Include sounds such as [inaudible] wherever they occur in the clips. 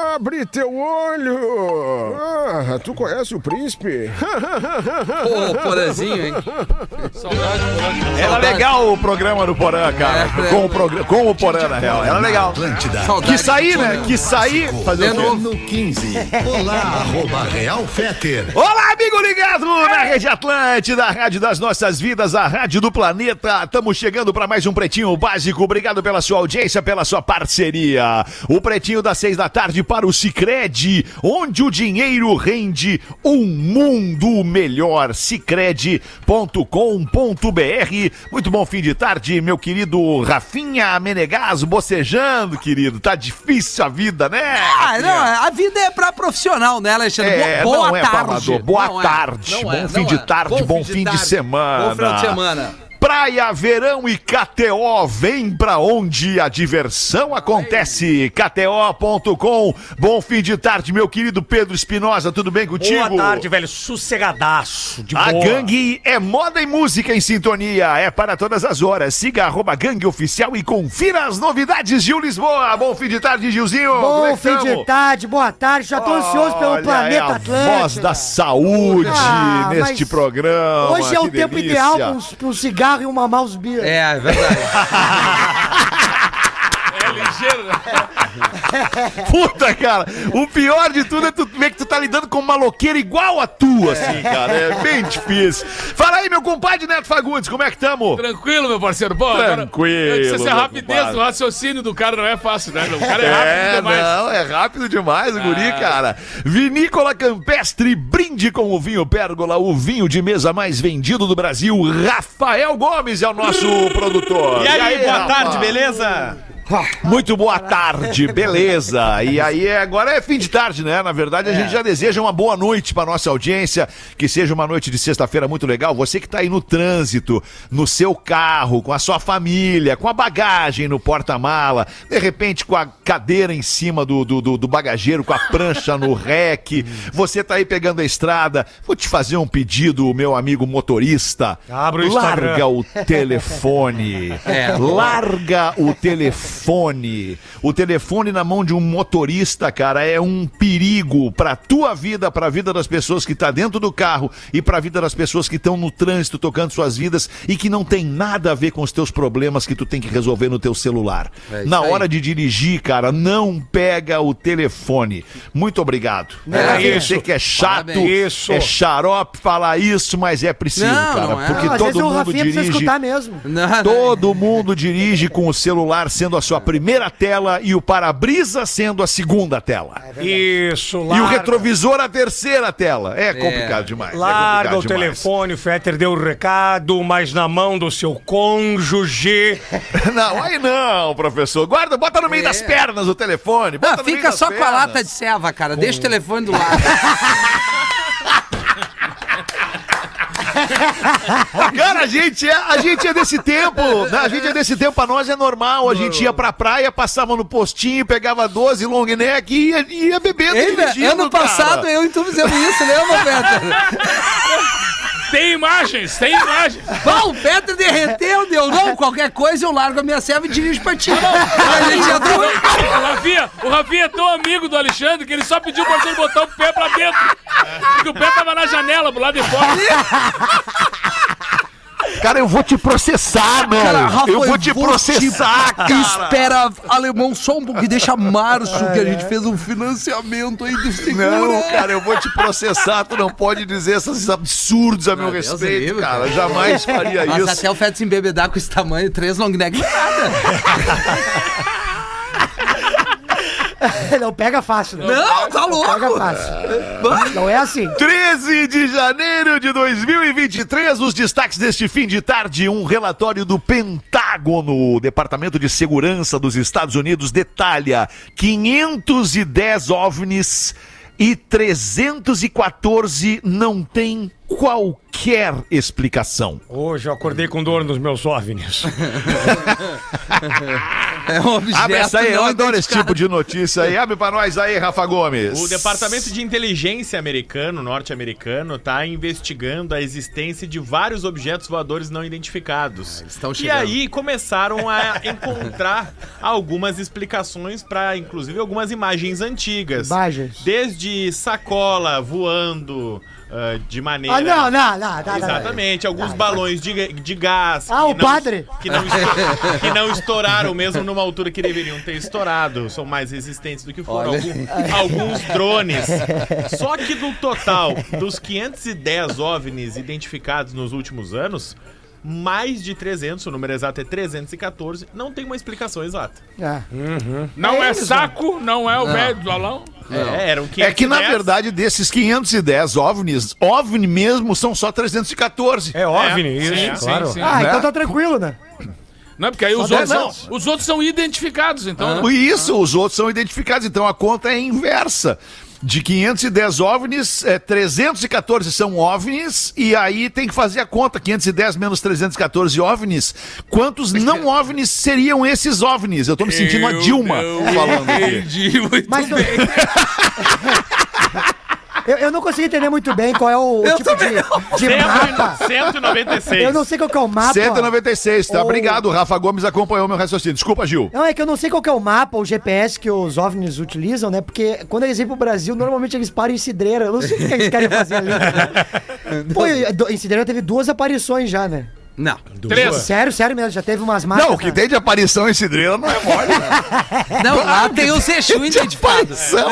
Abre teu olho! Ah, tu conhece o príncipe? Pô, Porazinho, hein? Saudade, Porã. Era legal o programa do Porã, cara. É, com, o programa, com o Porã, na real. Era legal. Atlântida. Saudade. Que sair, né? Que sair. Fazer o quê? No 15. Olá, arroba Real Feter. Olá, amigo ligado na Rede Atlântida, a rádio das nossas vidas, a rádio do planeta. Estamos chegando para mais um Pretinho Básico. Obrigado pela sua audiência, pela sua parceria. O Pretinho das seis da tarde para o Cicred, onde o dinheiro rende um mundo melhor. Cicred.com.br. Muito bom fim de tarde, meu querido Rafinha Menegas, bocejando, querido. Tá difícil a vida, né? Ah, não, a vida é pra profissional, né, Alexandre? É, boa não é tarde. Boa Não é, tarde, não bom é, fim de é. tarde, bom fim de tarde, semana. Bom final de semana. Praia, verão e KTO, vem pra onde a diversão acontece. KTO.com. Bom fim de tarde, meu querido Pedro Espinosa, tudo bem contigo? Boa tarde, velho. Sossegadaço. De A boa. gangue é moda e música em sintonia, é para todas as horas. Siga arroba gangue oficial e confira as novidades Gil Lisboa. Bom fim de tarde, Gilzinho. Como é Bom que fim de tarde, boa tarde. Já tô ansioso pelo Olha, planeta é a Atlântico. voz da saúde Ah, neste programa. Hoje é o que tempo delícia. ideal pra um, um cigarro e uma mouse beer. É, é verdade. [laughs] É ligeiro, né? Puta, cara, o pior de tudo é tu ver que tu tá lidando com uma loqueira igual a tua, assim, cara. É bem difícil. Fala aí, meu compadre Neto Fagundes, como é que tamo? Tranquilo, meu parceiro. Agora, Tranquilo, eu disse assim, a meu rapidez compadre. do raciocínio do cara não é fácil, né? O cara é rápido É, demais. não, é rápido demais o guri, cara. Vinícola Campestre, brinde com o vinho Pérgola, o vinho de mesa mais vendido do Brasil. Rafael Gomes é o nosso produtor. E aí, boa Rafa? tarde, beleza? Muito boa tarde, beleza? E aí, agora é fim de tarde, né? Na verdade, a gente já deseja uma boa noite para nossa audiência, que seja uma noite de sexta-feira muito legal. Você que tá aí no trânsito, no seu carro, com a sua família, com a bagagem no porta-mala, de repente com a cadeira em cima do, do, do- do bagageiro, com a prancha no rec. [laughs] Você tá aí pegando a estrada. Vou te fazer um pedido, meu amigo motorista. Abre o Instagram. Larga o telefone. [laughs] É. Larga o telefone. O telefone na mão de um motorista, cara, é um perigo pra tua vida, pra vida das pessoas que tá dentro do carro e pra vida das pessoas que estão no trânsito tocando suas vidas e que não tem nada a ver com os teus problemas que tu tem que resolver no teu celular. É na aí. hora de dirigir, cara, não pega o telefone. Muito obrigado. É Eu isso. sei que é chato, Parabéns. Isso. é xarope falar isso, mas é preciso, Não, cara, não é. porque Não, todo o mundo Rafinha precisa dirige escutar mesmo. Não, não. Todo mundo dirige com o celular sendo a sua primeira tela e o para-brisa sendo a segunda tela. Isso, E o larga. retrovisor a terceira tela. É complicado demais. é Larga complicado o demais. telefone, o Fetter deu o recado, mas na mão do seu cônjuge. [laughs] Não, aí não, professor. Guarda, bota no meio É. das pernas o telefone. Bota Não, no meio fica das só com a pernas. lata de ceva, cara. Deixa o telefone do lado. [laughs] [laughs] Cara, a gente, é, a gente é desse tempo. né? A gente é desse tempo. Pra nós é normal. A gente ia pra praia, passava no postinho, pegava 12 long neck e ia, ia bebendo. Ei, ano cara. passado eu e tu fizemos isso, lembra, Peter? [laughs] Tem imagens, tem imagens. Bom, o Peter derreteu, deu não. Qualquer coisa eu largo a minha ceva e dirijo pra ti. A gente entrou. O Rafinha, o Rafinha é tão amigo do Alexandre que ele só pediu pra você botar o pé pra dentro. Porque o pé tava na janela, pro lado de fora. [laughs] Cara, eu vou te processar, meu. Cara, Rafa, eu vou te processar, cara. Espera, alemão, só um pouquinho. Deixa março que a gente fez um financiamento aí do seguro. Não, cara, eu vou te processar. Tu não pode dizer esses absurdos a meu Deus respeito, livre, cara. cara. Jamais faria Mas isso. até o Feto se embebedar com esse tamanho, três long neck, é nada. [laughs] [laughs] Não pega fácil, né? Não, tá Pega louco. fácil. Não é assim. 13 de janeiro de 2023, os destaques deste fim de tarde, um relatório do Pentágono, o Departamento de Segurança dos Estados Unidos, detalha 510 OVNIs e 314 não têm qualquer explicação. Hoje eu acordei com dor nos meus OVNIs. [laughs] É um objeto Abre essa aí, eu adoro esse tipo de notícia aí. Abre pra nós aí, Rafa Gomes. O Departamento de Inteligência americano, norte-americano, está investigando a existência de vários objetos voadores não identificados. estão e aí começaram a [laughs] encontrar algumas explicações para, inclusive, algumas imagens antigas. Imagens. Desde sacola voando ah, de maneira. Ah, não, não, não. não, não, não. Exatamente, alguns balões de, de gás. Ah, que o padre. Que não, [laughs] que não estouraram mesmo numa altura que deveriam ter estourado. São mais resistentes do que foram. Algum- alguns drones. Só que do total dos 510 OVNIs identificados nos últimos anos, mais de 300, o número exato é 314, não tem uma explicação exata. É. Não É é isso, saco, não é o velho do balão. É, eram 510. É que, na verdade, desses 510 OVNIs, OVNI mesmo são só 314. É OVNI, isso, sim, claro. sim, sim. Ah, Né? então tá tranquilo, né? Não é porque aí os outros, são, os outros são identificados, então. né? Isso, os outros são identificados, então a conta é inversa. De 510 OVNIs, é, 314 são OVNIs, e aí tem que fazer a conta, 510 menos 314 OVNIs. Quantos não [laughs] OVNIs seriam esses OVNIs? Eu tô me sentindo a Eu Dilma não falando aqui. Entendi muito Mas bem. [laughs] eu, eu não consigo entender muito bem qual é o, Eu tipo de, de mapa. 196. Eu não sei qual que é o mapa. 196, tá? Ou- Obrigado, o Rafa Gomes acompanhou meu raciocínio. Desculpa, Gil. Não, é que eu não sei qual que é o mapa, o GPS que os OVNIs utilizam, né? Porque quando eles vêm pro Brasil, normalmente eles param em Cidreira. Eu não sei o que eles querem fazer ali. [laughs] Pô, e- do- em Cidreira teve duas aparições já, né? Não. Três. Sério, sério mesmo, já teve umas marcas. Não, o que né? tem de aparição em Cidreira não é mole. [laughs] Não, lá tem o Sexu identificado. aparição.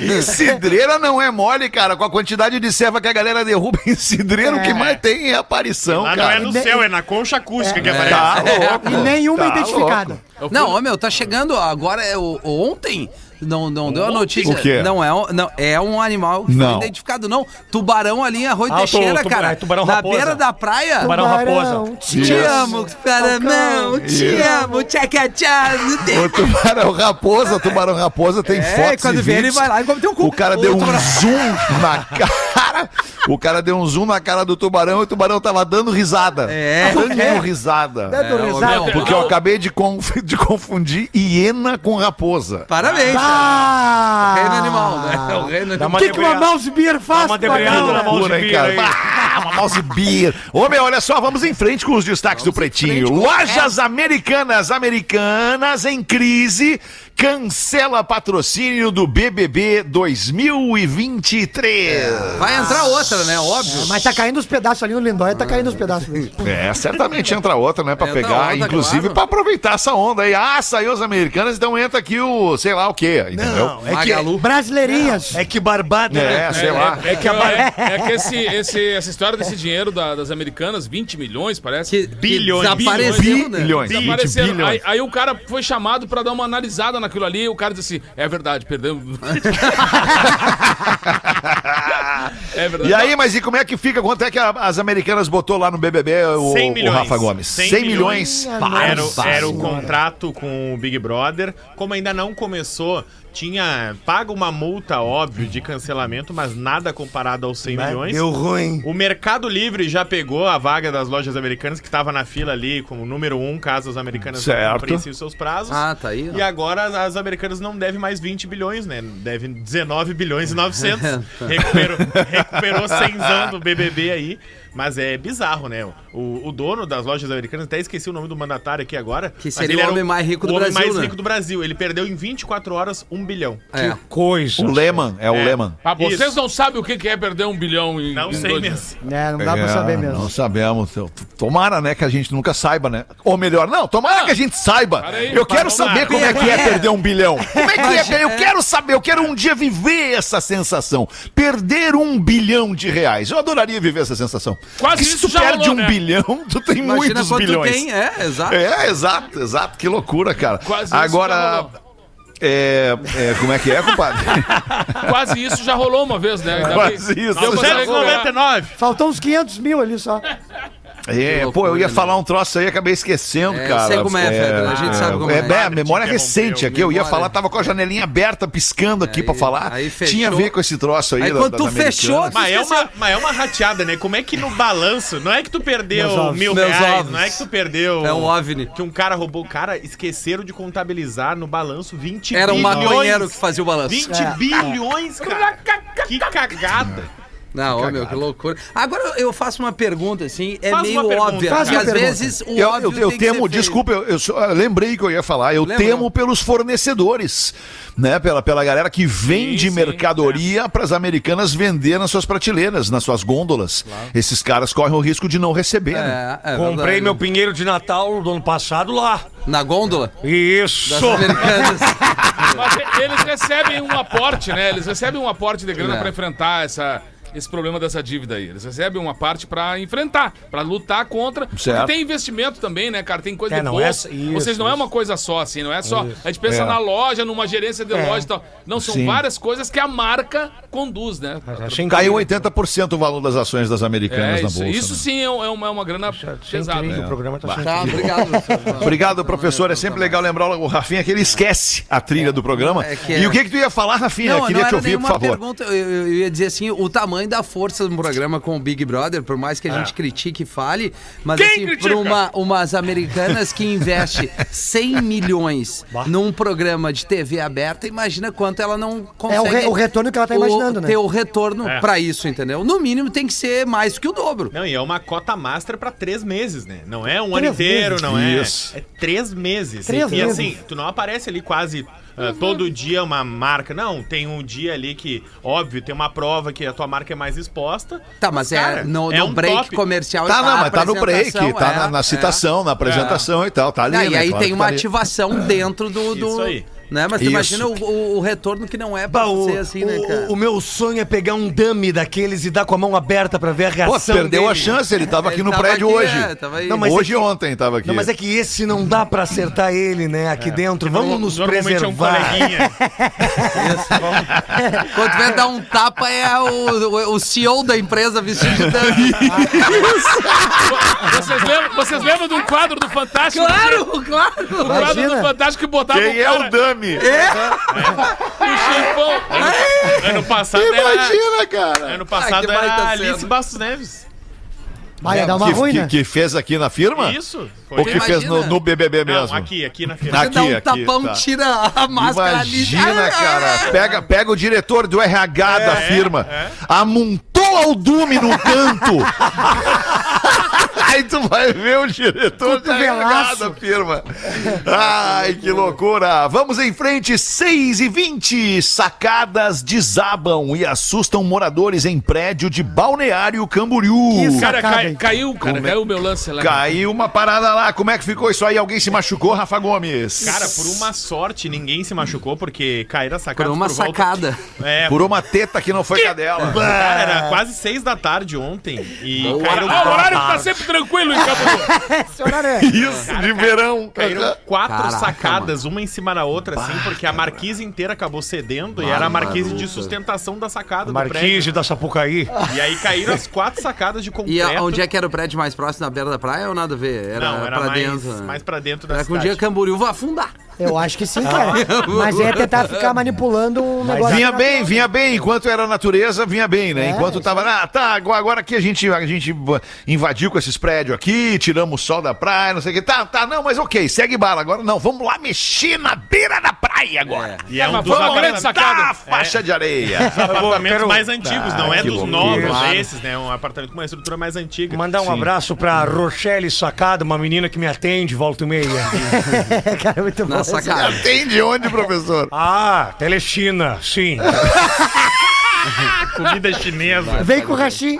Em Cidreira não é mole, cara. Com a quantidade de serva que a galera derruba em Cidreira, o que É. mais tem é aparição, Lá não é cara. no céu, é na concha acústica que aparece. Tá [laughs] louco. E nenhuma tá identificada. louco. Não, ô, meu, tá chegando agora, é ontem. Não, não deu a notícia. O quê? Não, é um, não, é um animal que Não. foi identificado, não. Tubarão ali em Arroio Ah, Teixeira, tu- cara. é, tubarão na raposa. beira da praia. Tubarão raposa. Te Isso. amo, Paranão, te Isso. amo, tchaca O tubarão raposa, tubarão raposa tem É, fotos quando e vem ele vai lá e come teu cu. O cara O deu um tubarão- zoom na cara. O cara deu um zoom na cara do tubarão e o tubarão tava dando risada. É. Dando risada. Dando ô, risada. Porque eu acabei de, conf- de confundir hiena com raposa. Parabéns. Ah! Reino animal, né? É o reino animal. uma O que, que uma mouse beer faz? Dá uma debreada na mouse beer cara? aí. Ah, uma mouse beer. Ô, meu, olha só, vamos em frente com os destaques do Pretinho. Lojas americanas, americanas em crise, cancela patrocínio do BBB 2023. Vai entrar outra, né? Óbvio. Mas tá caindo os pedaços ali no Lindóia, tá caindo os pedaços. É, certamente entra outra, né, pra Entra pegar, outra, inclusive claro. pra aproveitar essa onda aí. Ah, saiu os americanos, então entra aqui o, sei lá o quê, entendeu? Não, é que, Magalu. Brasileirinhas. é que barbada, É, né? sei lá. É que, é, é que esse, esse- essa história desse dinheiro da- das americanas, 20 milhões, parece. Que, Bilhões. Que desapareceu, né? Bilhões. Desapareceram. 20 bilhões. Aí, aí o cara foi chamado pra dar uma analisada naquilo ali o cara disse assim: é verdade, perdemos. [laughs] é verdade. E aí, mas e como é que fica? Quanto é que a- as americanas botou lá no BBB o, 100 o milhões. Rafa Gomes? 100 100, milhões. milhões. Era, o- Nossa era o Senhora. contrato com o Big Brother. Como ainda não começou, tinha paga uma multa, óbvio, de cancelamento, mas nada comparado aos 100 milhões. Deu ruim. O Mercado Livre já pegou a vaga das lojas americanas, que estava na fila ali como número um, caso as americanas cumprissem os seus prazos. Ah, tá aí. ó. E agora as- as americanas não devem mais 20 bilhões, né? Devem 19 bilhões e 900. [laughs] recuperou, recuperou 100 do BBB aí. Mas é bizarro, né? O, o dono das lojas americanas, até esqueci o nome do mandatário aqui agora. Que seria ele o era homem mais rico do o homem Brasil, mais né? rico do Brasil. Ele perdeu em 24 horas um bilhão. É. Coisa. O Lehman, é o É. Lehman. Ah, vocês Isso. não sabem o que que é perder um bilhão em. Não em sei dois mesmo. meses. É, não dá pra saber mesmo. Não sabemos. Tomara, né, que a gente nunca saiba, né? Ou melhor, não, tomara Ah, que a gente saiba. aí, eu quero saber lá. como é que é perder um bilhão. [laughs] Como é que é? Eu é. quero saber, eu quero um dia viver essa sensação. Perder um bilhão de reais. Eu adoraria viver essa sensação. Quase Porque se isso tu já perde rolou, um né? bilhão, tu tem Imagina muitos quanto bilhões. tem, é, exato. É, exato, exato. Que loucura, cara. Quase isso já Agora. rolou. É, é, como é que é, compadre? [laughs] Quase isso já rolou uma vez, né? Ainda Quase bem- isso. Deu pra recuperar. 299. Faltam uns 500 mil ali só. É, pô, eu ia loucura, falar né? um troço aí, acabei esquecendo, É, eu cara. sei como é, Feder, a gente sabe como é. É, a memória recente aqui, eu ia falar, tava com a janelinha aberta, piscando aqui Aí- pra falar. aí fechou. Tinha a ver com esse troço aí. Aí da- quando tu fechou, americanas. Mas é, uma, mas é uma rateada, né? Como é que no balanço, não é que tu perdeu mil reais, ovos. não é que tu perdeu... É um OVNI. Que um cara roubou. Cara, esqueceram de contabilizar no balanço 20 Era um bilhões. maconheiro que fazia o balanço. 20 É, bilhões, cara. Que cagada. Não, ô, meu, que loucura. Agora eu faço uma pergunta, assim, é Faz meio uma pergunta. óbvia. Faz porque uma às pergunta. vezes o Eu, eu, óbvio eu tem que ser temo, feito. desculpa, eu, eu só- eu lembrei que eu ia falar. Eu Lembrou. temo pelos fornecedores, né? Pela, pela galera que vende sim, mercadoria para as americanas vender nas suas prateleiras, nas suas gôndolas. Esses caras correm o risco de não receber, né? É, é Comprei verdade. meu pinheiro de Natal do ano passado lá. Na gôndola Isso! das americanas. [laughs] Mas e- eles recebem um aporte, né? Eles recebem um aporte de grana É. pra enfrentar essa, esse problema dessa dívida aí. Eles recebem uma parte pra enfrentar, pra lutar contra. Certo. Porque tem investimento também, né, cara? Tem coisa É, de não bolsa. é- isso, Vocês não é isso. uma coisa só, assim, não é só. A gente pensa É. na loja, numa gerência de loja e tal. Não, são Sim. várias coisas que a marca conduz, né? Caiu incrível. 80% o valor das ações das americanas É, na isso, bolsa. isso né? sim é, um- é uma, é uma grana pesada. incrível, né? O programa tá Tá, obrigado. [laughs] Obrigado, professor. É sempre legal lembrar o Rafinha que ele esquece a trilha do programa. É que é- E o que que tu ia falar, Rafinha? Não, Queria não te ouvir, por favor. pergunta. Eu- eu ia dizer assim, o tamanho da força do programa com o Big Brother, por mais que a gente critique e fale, mas Quem assim, critica? por uma, umas americanas que investe [laughs] 100 milhões num programa de TV aberta, imagina quanto ela não consegue... É o, re- o retorno que ela tá o- imaginando, né? Ter o retorno É. pra isso, entendeu? No mínimo tem que ser mais que o dobro. Não, e é uma cota master pra três meses, né? Não é um Três ano inteiro, meses. não é. Isso. É três meses. Três e, meses. assim, tu não aparece ali quase ah, todo dia uma marca. Não, tem um dia ali que, óbvio, tem uma prova que a tua marca é mais exposta. Tá, mas, é cara, no, é no um break top. comercial Tá, não, a mas tá no break, apresentação, tá é, na, na é. citação, na apresentação e tal, tá ali, Ah, e né? aí Claro tem uma tá ativação dentro do. do Isso aí. Né? Mas tu Isso. imagina o, o- o retorno que não é pra Bah, o, ser assim, né, o- cara? o meu sonho é pegar um dummy daqueles e dar com a mão aberta pra ver a Pô, reação perdeu a dele. chance, ele tava [laughs] aqui Ele no tava prédio aqui, hoje. é, tava aí. Não, mas hoje é e que- ontem tava aqui. Não, mas é que esse não dá pra acertar ele, né? Aqui dentro. Vamos nos Normalmente é um preservar. coleguinha. [laughs] Quando tiver dar um tapa, é o, o, o CEO da empresa vestido de [laughs] dummy. Vocês lembram, vocês lembram de um quadro do Fantástico? claro, claro! O quadro do. Fantástico que botava Quem o é cara o Dami? no chifão. ano passado era. Imagina, cara. Ano passado baita era cena. Alice Bastos Neves. Vai dar uma que, ruim, que- né? que fez aqui na firma? Isso. Ou que Imagina. fez no, no BBB mesmo? Não, aqui, aqui na firma. Aqui, Dá um aqui, tapão, tá. tira a máscara ali. Imagina, Ah, cara. Pega, pega o diretor do RH da É, firma. Amontou o Dume no canto. [laughs] Aí tu vai ver o diretor Cotovelaço. da firma. Ai, que loucura. Vamos em frente, 6 e 20 Sacadas desabam e assustam moradores em prédio de Balneário Camboriú. Isso. Cara, cai- caiu, cara, caiu o meu lance lá. Caiu uma parada lá. Como é que ficou isso aí? Alguém se machucou, Rafa Gomes? Cara, por uma sorte, ninguém se machucou, porque caíram as sacadas Por uma volta- sacada. É, Por uma teta que não foi cadela. cara, era quase seis da tarde ontem. E caíram, Ah, o horário que tá sempre tranquilo em. [laughs] Esse horário é- Isso, de verão. caíram quatro Caraca, sacadas, uma em cima da outra, assim, porque a marquise inteira acabou cedendo e era a marquise de sustentação da sacada do Marquise prédio. da Sapucaí. E aí caíram as quatro sacadas de E concreto. a- onde é que era o prédio mais próximo da beira da praia ou nada a ver? Era, Não, era pra mais, dentro. né? mais pra dentro da Era que um cidade. dia Camboriú vai afundar. Eu acho que sim, cara. Mas é tentar ficar manipulando um negócio. Vinha bem, vinha bem. Enquanto era natureza, vinha bem, né? É, Enquanto tava. Ah, tá, agora aqui a gente, a gente invadiu com esses prédios aqui, tiramos o sol da praia, não sei o que. Tá, tá, não, mas ok, segue bala. Agora não, vamos lá mexer na beira da praia agora. E é um dos foi uma grande apartamentos, sacada. Tá, faixa de areia. apartamentos quero- mais antigos, não é dos novos Claro. esses, né? Um apartamento com uma estrutura mais antiga. Mandar um Sim. abraço pra Rochelle Sacada, uma menina que me atende, volta e meia. [laughs] cara, muito bom. Sacada. Tem de onde, professor? ah, Telechina, sim. [laughs] [laughs] Comida chinesa. Vem com o Rachi.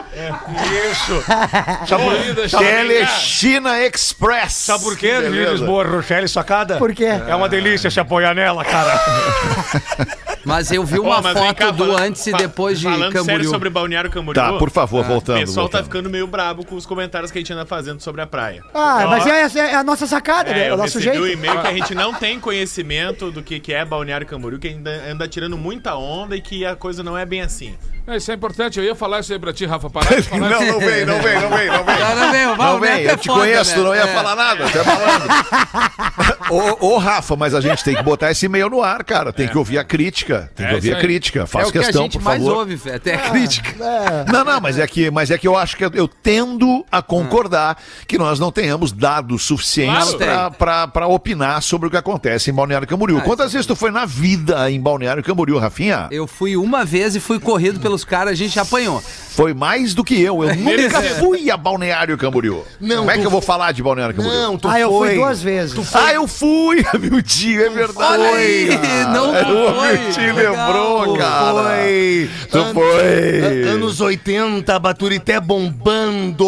Isso. [laughs] Corrida, Telechina Express. Sabe por quê, de Beleza. Lisboa, Rochelle Sacada? Por quê? É uma delícia se apoiar nela, cara. [laughs] Mas eu vi Ó, uma mas vem foto cá, do falando- antes e fa- depois de Falando sério Camboriú. sobre Balneário Camboriú. Tá, por favor, O voltando. pessoal tá voltando. ficando meio brabo com os comentários que a gente anda fazendo sobre a praia. Ah, Ó, mas é, é a nossa sacada, né? É, É eu o nosso recebi jeito. um e-mail que a gente não tem conhecimento do que, que é Balneário Camboriú, que ainda anda tirando muita onda e que a coisa não é bem assim. É, Isso é importante, eu ia falar isso aí pra ti, Rafa. Parar de [laughs] falar Não, não vem, não vem, não vem, não vem. Não, não vem, o Não vem, é eu te foda, conheço, né? tu não ia É. falar nada, até falando. [laughs] ô, ô, Rafa, mas a gente tem que botar esse e-mail no ar, cara. Tem que ouvir a crítica. Tem que É ouvir isso a crítica. É Faz o que a questão, gente por mais favor. ouve, até a crítica. Não, não, mas é que, mas é que eu acho que eu, eu tendo a concordar que nós não tenhamos dados suficientes Claro. para opinar sobre o que acontece em Balneário Camboriú. Ah, Quantas vezes tu foi na vida em Balneário Camboriú, Rafinha? Eu fui uma vez e fui corrido pelos caras, a gente apanhou. Foi mais do que eu. Eu nunca fui a Balneário Camboriú. Não, Como é que tu- eu vou falar de Balneário Camboriú? Não, tu Ah, eu foi. fui duas vezes. Ah, eu fui, [laughs] Miltinho, é verdade. Olha aí, não o foi. Miltinho Legal. lembrou, cara. Foi. Tu An- foi. Anos 80, Baturité bombando.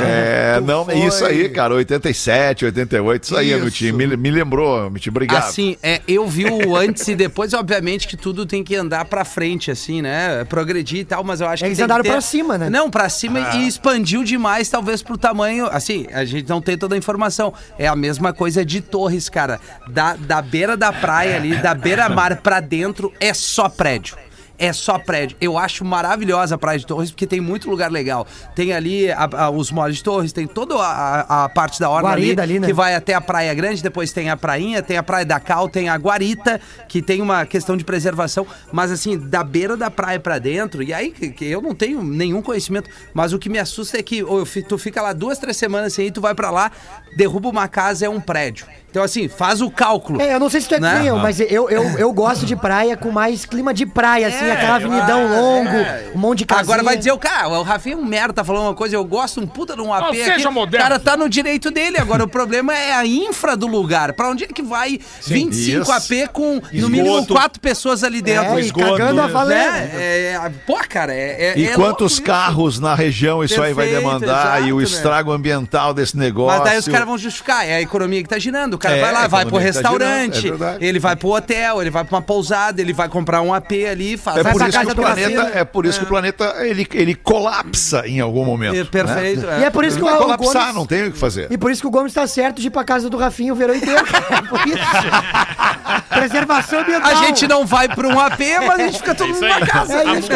É, Tu não, foi. isso aí, cara, 87, 88, isso aí, Isso. Miltinho, me, me lembrou, Miltinho, obrigado. Assim, é, eu vi o antes e depois, obviamente que tudo tem que andar pra frente, assim, né? Progredir e tal, mas eu acho que Eles tem andaram que ter... pra cima, né? Não, pra cima e expandiu demais, talvez pro tamanho. Assim, a gente não tem toda a informação. É a mesma coisa de Torres, cara. Da, da beira da praia ali, da beira-mar pra dentro, é só prédio. É só prédio. Eu acho maravilhosa a Praia de Torres, porque tem muito lugar legal. Tem ali a- a- os moles de Torres, tem toda a, a- parte da orla ali, Guarida ali, né? que vai até a Praia Grande, depois tem a Prainha, tem a Praia da Cal, tem a Guarita, que tem uma questão de preservação, mas assim, da beira da praia pra dentro, e aí que, que eu não tenho nenhum conhecimento, mas o que me assusta é que fi- tu fica lá duas, três semanas assim, aí tu vai pra lá, derruba uma casa, é um prédio. Então assim, faz o cálculo. É, eu não sei se tu é Né? eu, mas eu, eu, eu gosto de praia com mais clima de praia, assim, aquela avenidão ah, longo, é. um monte de casinha. Agora vai dizer o cara, o Rafinha é um merda, tá falando uma coisa, eu gosto um puta de um AP Não, aqui. seja O moderno. cara tá no direito dele. Agora, o problema é a infra do lugar. Pra onde é que vai 25 Isso. AP com no mínimo Esgoto. quatro pessoas ali dentro? É, e cagando a valendo. né? É, pô, cara, é. é E é quantos louco carros na região isso aí vai Perfeito, demandar e o exato, né? estrago ambiental desse negócio. Mas daí os caras vão justificar, é a economia que tá girando. O cara É, vai lá, vai pro tá restaurante, é verdade. ele vai pro hotel, ele vai pra uma pousada, ele vai comprar um AP ali, faz É por, isso que casa o do planeta, é por isso que o planeta ele, ele colapsa em algum momento. É, Perfeito. E é por isso Ele que vai o, o colapsar, Gomes... não tem o que fazer. E por isso que o Gomes tá certo de ir pra casa do Rafinha o verão inteiro. É por isso. [laughs] Preservação ambiental. A gente não vai pra um AP, mas a gente fica todo Isso mundo na casa. É isso.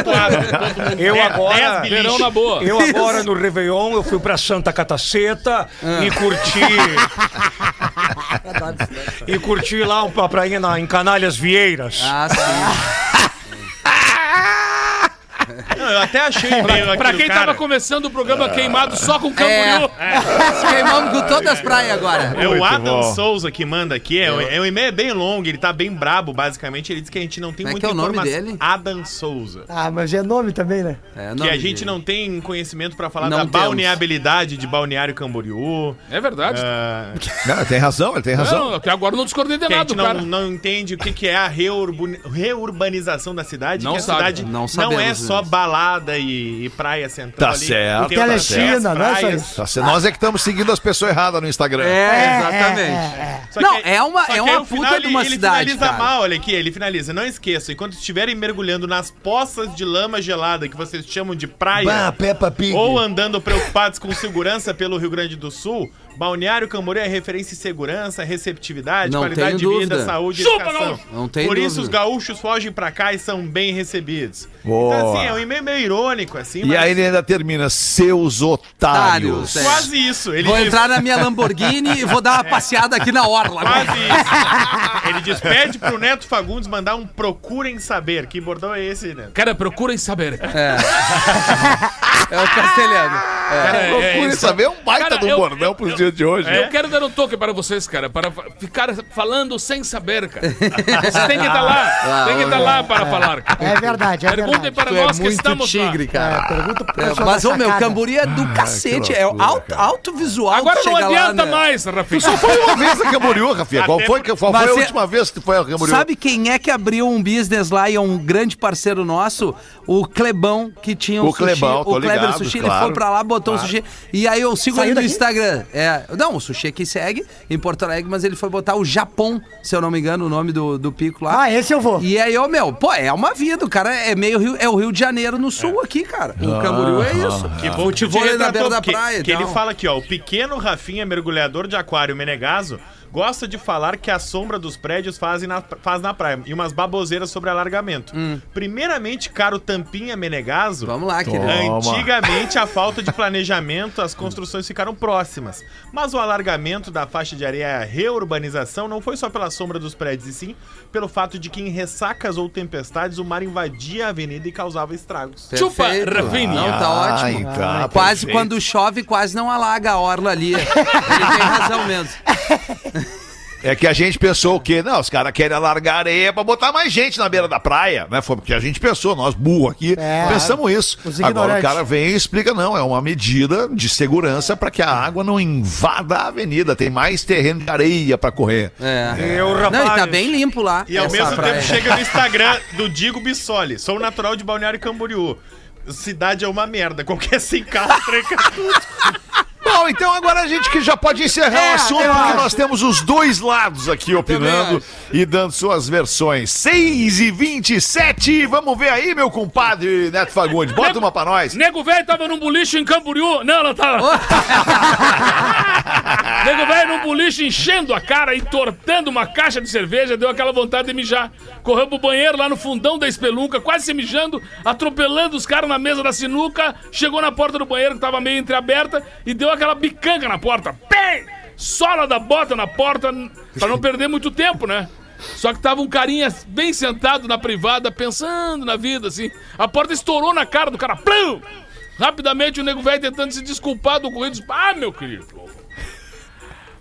Eu agora-. Verão na boa. Eu agora no Réveillon, eu fui pra Santa Cataceta e curti. E curti lá uma prainha na, em Canalhas Vieiras. Ah, sim. [laughs] Eu até achei o e-mail aqui Pra quem cara. tava começando o programa queimado só com É. Camboriú. Se [laughs] queimamos com todas as praias agora. É o Adam bom. Souza que manda aqui. É, o- é um e-mail bem longo, ele tá bem brabo, basicamente. Ele diz que a gente não tem Como é muita que é o nome dele? Adam Souza. Ah, mas é nome também, né? É, Que a gente não tem conhecimento pra falar Não da temos. balneabilidade de Balneário Camboriú. É verdade. ah, Não, tem razão, ele tem razão. Não, até agora eu não discordei de que a nada gente do não, cara. não entende o que, que é a reurban- reurbanização da cidade. Não que a sabe. cidade Não não, é só mesmo. Balada e, e praia central Tá ali. certo. Tem outras Telechina, não é isso. Tá certo. Nós é que estamos seguindo as pessoas erradas no Instagram. É, exatamente. Só Não, que- é uma- só é uma aí o puta final de ele- uma ele cidade, finaliza cara. mal, olha aqui, ele finaliza. Não esqueçam, enquanto estiverem mergulhando nas poças de lama gelada que vocês chamam de praia, Bah, Peppa Pig. ou andando preocupados com segurança pelo Rio Grande do Sul, Balneário Camboriú é referência em segurança, receptividade, Não qualidade de vida, saúde e Chupa, educação. gaúcho! Não tem Por isso dúvida. os gaúchos fogem pra cá e são bem recebidos. Boa. Então assim, é um e-mail meio irônico, assim, E mas aí ele ainda termina, seus otários. É. quase isso. Ele Vou diz- entrar na minha Lamborghini e vou dar uma [laughs] passeada aqui na orla. Quase isso. Ele diz: pede pro Neto Fagundes mandar um Procurem Saber. Que bordão é esse, né? Cara, procurem saber. É o castelhano. Cara, é- é Procure isso. saber um baita Cara, do eu- bordão eu- pros dias de hoje. Eu quero dar um toque para vocês, cara, para ficar falando sem saber, cara. Vocês têm que estar [laughs] lá, tem que estar lá para falar. cara. É verdade, é Perguntem verdade. para Tu é nós que muito estamos tigre, lá. cara. É, pergunta pro É, mas, ô meu. Camburi é do cacete. é loucura, alto, cara. alto visual. Agora tu não chega lá, adianta né? mais, Rafinha. Só foi uma vez a Camboriú, Rafinha. Qual foi, que- qual foi a é- última vez que foi a Camboriú? Sabe quem é que abriu um business lá e é um grande parceiro nosso? O Clebão, que tinha um O Clebão, tô o Kleber ligado, Sushi, claro. ele foi pra lá, botou Claro. o sushi. E aí eu sigo Saiu ele no daqui? Instagram. É, não, o sushi que segue em Porto Alegre, mas ele foi botar o Japão, se eu não me engano, o nome do, do pico lá. Ah, esse eu vou. E aí, ô meu, pô, é uma vida. O cara é meio Rio, é o Rio de Janeiro no sul aqui, cara. O Camboriú é isso. Que bom te Vôlei na beira da que, praia e que ele fala aqui, ó. O pequeno Rafinha, mergulhador de aquário Menegaso, gosta de falar que a sombra dos prédios fazem na, faz na praia e umas baboseiras sobre alargamento. Primeiramente, caro Tampinha Menegaso, Vamos lá, querido. Antigamente, a falta de planejamento, as construções ficaram próximas. Mas o alargamento da faixa de areia e a reurbanização não foi só pela sombra dos prédios, e sim pelo fato de que em ressacas ou tempestades o mar invadia a avenida e causava estragos. Chupa, Perfeito. Rafinha. Não, tá Ai, ótimo. cara, quase perfeito. quando chove, quase não alaga a orla ali. Ele tem razão mesmo. [laughs] É que a gente pensou o quê? Não, os caras querem alargar areia pra botar mais gente na beira da praia, né? Foi porque a gente pensou, nós burro aqui, É. pensamos isso. Agora o cara vem e explica, não, é uma medida de segurança pra que a água não invada a avenida, tem mais terreno de areia pra correr. É. Eu, Não, e tá rapaz. bem limpo lá. E ao mesmo praia. tempo chega no [laughs] Instagram do Digo Bissoli. Sou natural de Balneário Camboriú. Cidade é uma merda. Qualquer sem carro tranca tudo. Bom, então agora a gente que já pode encerrar É, o assunto, porque acho. nós temos os dois lados aqui opinando e dando suas versões. 6 e 27 vamos ver aí, meu compadre Neto Fagundes, bota uma pra nós. Nego velho tava num boliche em Camboriú. Não, não tava. [laughs] Enchendo a cara, entortando uma caixa de cerveja, deu aquela vontade de mijar. Correu pro banheiro lá no fundão da espelunca, quase se mijando, atropelando os caras na mesa da sinuca. Chegou na porta do banheiro que tava meio entreaberta e deu aquela bicanga na porta. Pem! Sola da bota na porta pra não perder muito tempo, né? Só que tava um carinha bem sentado na privada, pensando na vida, assim. A porta estourou na cara do cara. Plum! Rapidamente o nego velho tentando se desculpar do ocorrido. Ah, meu querido.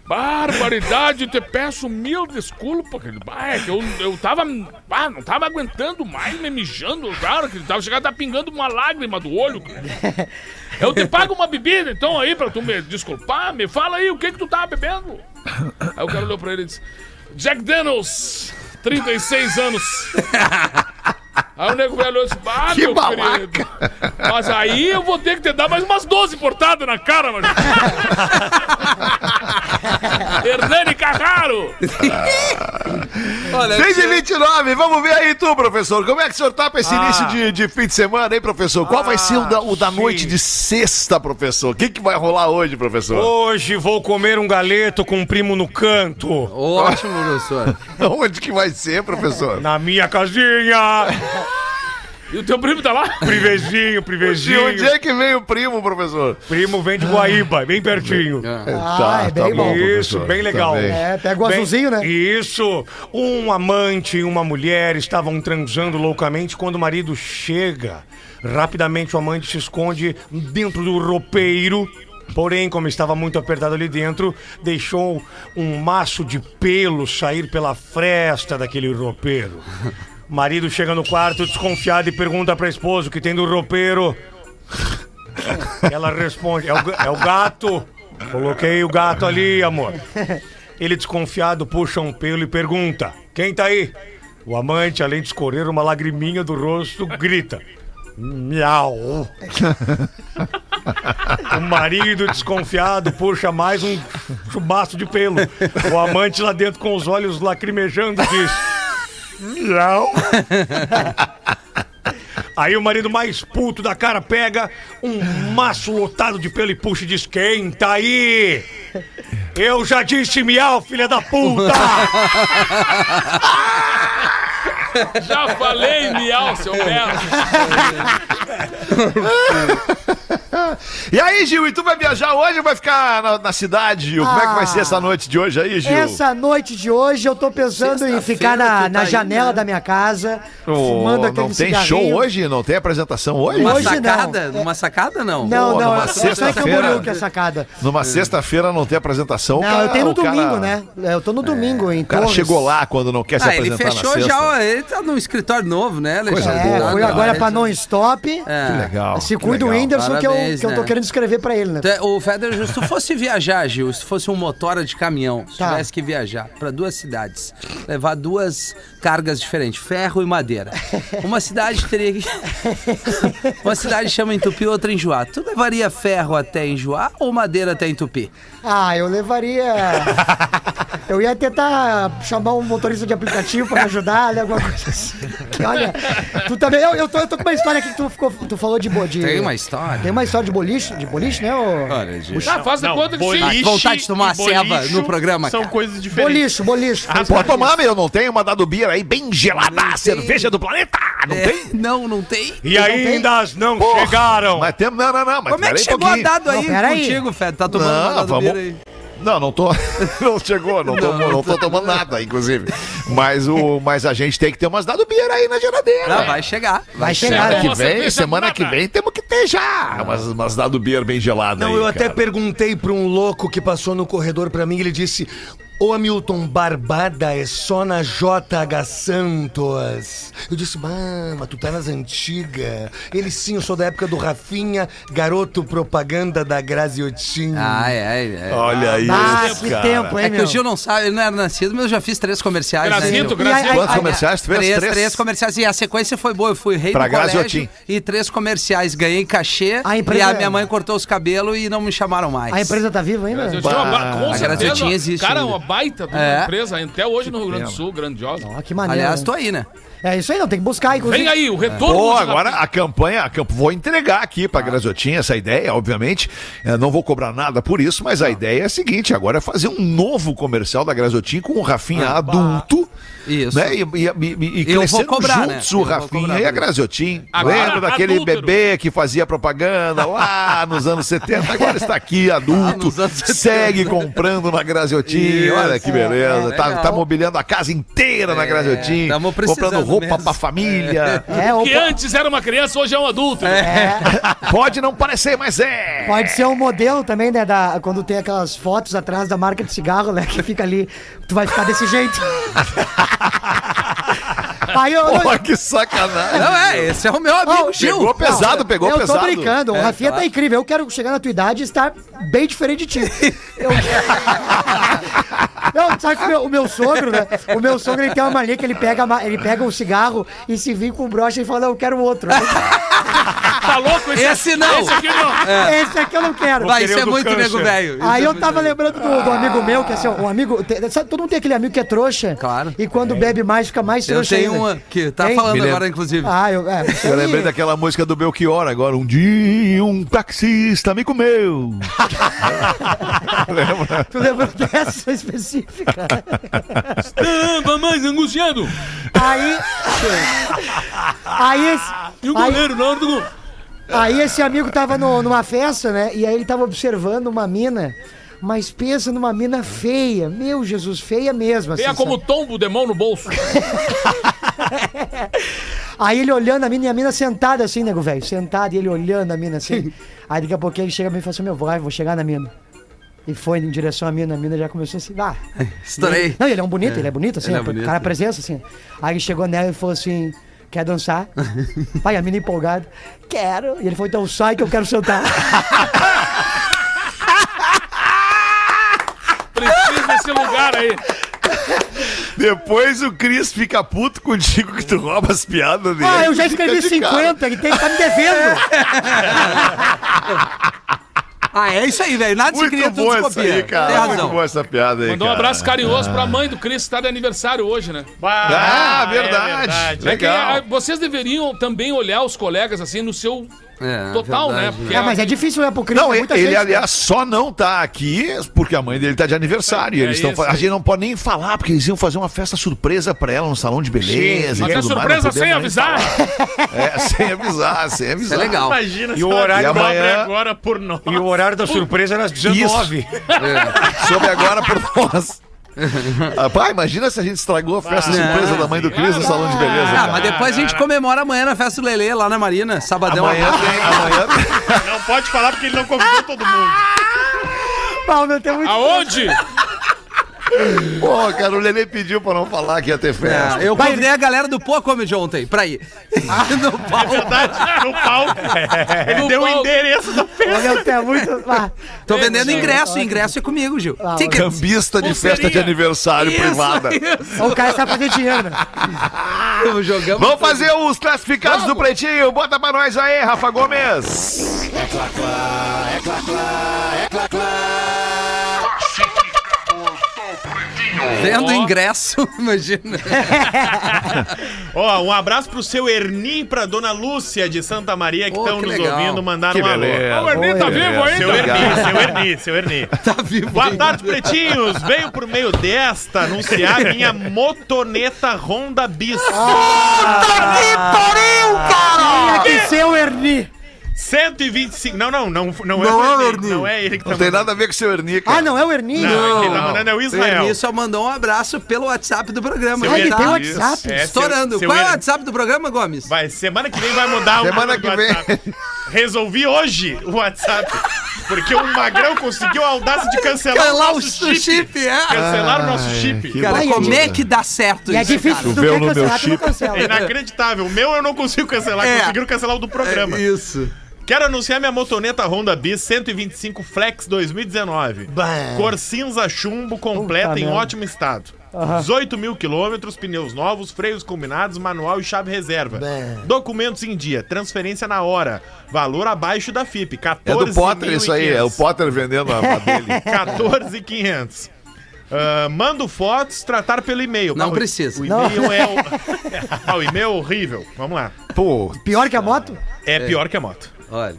Barbaridade, te peço mil desculpas, querido. Ah, é que eu, eu tava. Ah, não tava aguentando mais, me mijando, cara, que tava chegando a tá pingando uma lágrima do olho. querido. [laughs] Eu te pago uma bebida, então, aí, pra tu me desculpar. Me fala aí, o que que tu tava bebendo? Aí o cara olhou pra ele e disse: Jack Daniels, 36 anos. Aí o nego velho olhou disse: Ah, Que meu babaca." querido. Mas aí eu vou ter que te dar mais umas 12 portadas na cara, mano. [laughs] [laughs] Hernani Carraro. Olha, 6 e 29 vamos ver aí tu, professor. Como é que o senhor tá pra esse Ah. início de, de fim de semana, hein, professor? Qual vai ser o da, o da sim. noite de sexta, professor? O que, que vai rolar hoje, professor? Hoje vou comer um galeto com um primo no canto. Ótimo, professor. [laughs] Onde que vai ser, professor? Na minha casinha. [laughs] E o teu primo tá lá? Privezinho, De privezinho. onde é que veio o primo, professor? Primo vem de Guaíba, bem pertinho. Ah, é bem bom. Isso, professor. bem legal. Tá bem. É, pega o Bem- azulzinho, né? Isso. Um amante e uma mulher estavam transando loucamente quando o marido chega. Rapidamente o amante se esconde dentro do roupeiro. Porém, como estava muito apertado ali dentro, deixou um maço de pelo sair pela fresta daquele roupeiro. Marido chega no quarto desconfiado e pergunta pra esposa o que tem do roupeiro. Ela responde: é o, é o gato. Coloquei o gato ali, amor. Ele desconfiado puxa um pelo e pergunta: Quem tá aí? O amante, além de escorrer uma lagriminha do rosto, grita: Miau. O marido desconfiado puxa mais um chubaço de pelo. O amante lá dentro com os olhos lacrimejando diz: Miau. [laughs] Aí o marido mais puto da cara pega um maço lotado de pelo e puxa e diz: Quem tá aí? Eu já disse miau, filha da puta! [laughs] Já falei, miau, seu merda. [laughs] [laughs] E aí, Gil, e tu vai viajar hoje ou vai ficar na, na cidade, Gil? Como é que vai ser essa noite de hoje aí, Gil? Essa noite de hoje eu tô pensando em ficar na, tu na tá janela indo, né? da minha casa, Ô, fumando aquele não tem cigarrinho. show hoje? Não tem apresentação hoje? Uma Hoje não. sacada? Numa sacada, não? Não, Pô, não, numa é só em sexta-feira. É sacada. Numa sexta-feira não tem apresentação. Não, cara- eu tenho no o cara- domingo, né? Eu tô no domingo, em O cara Torres. chegou lá quando não quer se Ah, ele apresentar fechou na sexta. já, ó, ele tá num escritório novo, né, Coisa Alexandre? boa, É, fui cara. agora pra non-stop. É. Que legal. Se cuida o. Whindersson que, eu, que eu tô né? querendo escrever pra ele, né? O Federer, se tu fosse viajar, Gil, se tu fosse um motora de caminhão, se Tá. tivesse que viajar pra duas cidades, levar duas cargas diferentes, ferro e madeira. [laughs] Uma cidade teria que. [laughs] Uma cidade chama Entupi, outra Enjoar. Tu levaria ferro até Enjoar ou madeira até Entupi? Ah, eu levaria. Eu ia tentar chamar um motorista de aplicativo pra me ajudar, né? Alguma coisa assim. Olha, tu também. Eu, eu, tô, eu tô com uma história aqui que tu, ficou, tu falou de, bo- de. Tem uma história. Tem uma história de boliche, de boliche, né? ô? Olha, gente. Ah, faz de Não, conta que sim. vontade de tomar ceva no programa, São cara. coisas diferentes. Boliche, boliche. Ah, Pode tomar, meu, não tem uma dado beer aí bem gelada, cerveja do planeta, não É, tem? não, não tem. E ainda as não Porra, chegaram. Mas tem, não, não, não, mas Como é que um chegou a dado aí Não, aí. contigo, Fed? Tá tomando Não, uma dado vamos- beer aí. Não, não tô. [laughs] Não chegou, não, tô, não tô tomando nada, inclusive. Mas, o, mas a gente tem que ter umas dado beer aí na geladeira. Não, vai chegar. Vai chegar. chegar. Semana que vem, semana que vem temos que ter já umas, umas dado beer bem gelada Não, aí, eu até cara. perguntei pra um louco que passou no corredor pra mim, ele disse: Ô Hamilton, barbada é só na JH Santos. Eu disse, mama, tu tá nas antigas. Ele sim, eu sou da época do Rafinha, garoto propaganda da Graziotin. Ah, é, é. Olha isso, Ah, que cara. tempo, hein, É que meu? o Gil não sabe, ele não era nascido, mas eu já fiz três comerciais. né, Grazito, Gil? Grazito. Quantos Ai, comerciais tu fez? Três, três, comerciais. E a sequência foi boa. Eu fui rei Pra do Graziotin. e três comerciais. Ganhei cachê A empresa- e a minha mãe cortou os cabelos e não me chamaram mais. A empresa tá viva ainda? Ba- com a Graziotin existe Cara, ainda. uma baita de uma É. empresa, até hoje no Rio Grande do Sul, grandiosa. Ó, que maneiro. Aliás, né? tô aí, né? É isso aí, não, tem que buscar, inclusive. Vem aí, o retorno Pô, agora a campanha, a camp... vou entregar aqui pra Graziotinha essa ideia, obviamente. Eu não vou cobrar nada por isso, mas a ideia é a seguinte: agora é fazer um novo comercial da Graziotinha com o Rafinha adulto. Isso. Né? E, e, e, e Eu vou crescendo cobrar, né? juntos Eu o Rafinha cobrar e a. Graziotin. Lembra daquele adúltero. bebê que fazia propaganda lá [laughs] nos anos 70? Agora está aqui, adulto. anos 70. Segue comprando na Graziotin. Olha que beleza. É, tá, tá mobiliando a casa inteira na É, Graziotin. tamo precisando Comprando roupa mesmo. pra família. É, Que opa, antes era uma criança, hoje é um adulto. [laughs] Pode não parecer, mas é. pode ser um modelo também, né? Da, quando tem aquelas fotos atrás da marca de cigarro, né? Que fica ali, tu vai ficar desse jeito. [laughs] Aí eu. Porra, que sacanagem. Não, é, esse é o meu amigo Não, Gil. Pegou pesado, pegou eu pesado. tô brincando, o É, Rafinha claro. tá incrível. Eu quero chegar na tua idade e estar bem diferente de ti. [laughs] Eu... [laughs] Não, sabe que o meu, o meu sogro, né? O meu sogro ele tem uma mania que ele pega, ele pega um cigarro e se vir com brocha e fala, não, eu quero outro. Tá louco? Esse não. Esse aqui não. Esse aqui eu não quero. Vai querer ser o do muito câncer. nego velho. Isso Aí é eu tava lembrando do, do amigo meu, que assim, um amigo. sabe, todo mundo tem aquele amigo que é trouxa. Claro. E quando bebe mais, fica mais Eu trouxa. tenho ainda. uma que tá Tem? falando agora, inclusive. Ah, eu. É, isso Eu aí- lembrei daquela música do Belchior agora. Um dia um taxista me comeu. [laughs] Lembra? Tu lembrou dessa específica? Tava mais angustiado. Aí. [laughs] Aí esse. E o aí- goleiro na hora do gol. Aí esse amigo tava no- numa festa, né? E aí ele tava observando uma mina. Mas pensa numa mina feia. Meu Jesus, feia mesmo. Assim, Tenha como sabe? tombo de mão no bolso. [laughs] Aí ele olhando a mina e a mina sentada assim, nego velho. Sentada e ele olhando a mina assim. aí daqui a pouquinho ele chega pra mim e fala assim: Meu, vai, vou chegar na mina. E foi em direção à mina. A mina já começou assim: Ah. Estourei. Não, ele é um bonito, ele é bonito, assim, Ele é o bonito. cara presença, assim. Aí ele chegou nela e falou assim: Quer dançar? [laughs] Pai, a mina empolgada. Quero. E ele falou: Então sai que eu quero sentar. [laughs] Preciso desse lugar aí. Depois o Cris fica puto contigo que tu rouba as piadas dele. ah, eu já escrevi de cara. 50, ele tem que tá me devendo. [laughs] Ah, é isso aí, velho. Nada se Muito cria, tudo se copia. aí, cara. Tem Muito razão. boa essa piada aí, Mandou um cara. abraço carinhoso pra mãe do Cris, que tá de aniversário hoje, né? Ah, é verdade. É que, Legal. ah, vocês deveriam também olhar os colegas assim no seu É, total, verdade. né? Porque É, mas é difícil, né, pro Cris? Não, ele, muita ele, gente, né? aliás, só não tá aqui porque a mãe dele tá de aniversário. E É eles estão isso fa- A gente não pode nem falar, porque eles iam fazer uma festa surpresa pra ela no salão de beleza. E tudo mais, surpresa não sem avisar. É, [laughs] sem avisar, sem Isso é avisar. legal. Imagina E o horário da descobre manhã- agora por nós. E o horário da surpresa era às 19. Soube agora por nós. Ah, pá, imagina se a gente estragou a festa surpresa da mãe do Cris no salão de beleza. Ah, cara. mas depois a gente comemora amanhã na festa do Lelê, lá na Marina, sabadão. Amanhã tem. [laughs] Amanhã Não pode falar porque ele não convidou todo mundo. Pau, meu, tem muito... Aonde? [laughs] Pô, cara, o Lelê pediu pra não falar que ia ter festa. É, eu convidei a galera do Pô Comedy ontem pra ir. [laughs] no palco. Verdade, no palco. Ele No deu o endereço da festa. Meu, tem muito... [laughs] Ah, Tô vendendo ingresso, o ingresso é comigo, Gil. Ah, Tickets. Cambista de Pulseirinha. festa de aniversário privada. o cara sabe fazer dinheiro, né? Jogamos. Vamos fazer os classificados do Pretinho. Bota pra nós aí, Rafa Gomes. Vendo ingresso, [laughs] imagina. [laughs] Ó, um abraço pro seu Erni e pra dona Lúcia de Santa Maria que estão que nos legal. ouvindo, mandaram Que um alô. beleza. O Ernie tá Oi, vivo ainda? Seu Erni, seu Erni, seu [laughs] Erni. Tá vivo Boa ainda. tarde, pretinhos. Veio por meio desta anunciar minha motoneta Honda Bis. Tinha que ser o Erni. 125. Não, não, não, não, Não é é o o Erni. Erni. Não é ele que tá Não tem mandando. nada a ver com o seu Erni, cara. Ah, não é o Erni? Não, quem tá Não. mandando é o O Israel. Ernie só mandou um abraço pelo WhatsApp do programa. Seu Ah, ele tá tem o. WhatsApp. É, Estourando. seu- seu Qual é o. WhatsApp do programa, Gomes? Vai, semana que vem vai mudar o Semana número do que vem. WhatsApp. Resolvi hoje o WhatsApp. Porque o Magrão conseguiu a audácia de cancelar o Calar o nosso chip, chip. é. Cancelar o nosso chip. Cara, como é é que dá certo E é isso, difícil, cara? se tu quer no meu cancelar, tu não chip. cancela. É inacreditável. O meu eu não consigo cancelar, É. conseguiram cancelar o do programa. É Isso. Quero anunciar minha motoneta Honda Bis 125 Flex 2019. Bah. Cor cinza chumbo, completa Puta em merda. ótimo estado. 18 mil quilômetros, pneus novos, freios combinados, manual e chave reserva. Bah. Documentos em dia, transferência na hora. Valor abaixo da FIP, É 14 do Potter isso aí, é o Potter vendendo a, a [laughs] dele. 14,500. Ah, mando fotos, tratar pelo e-mail. Não Ah, o- precisa. O e-mail é o. [laughs] Ah, o e-mail é horrível. Vamos lá. Pô, Pior que a moto? É, pior que a moto. Olha.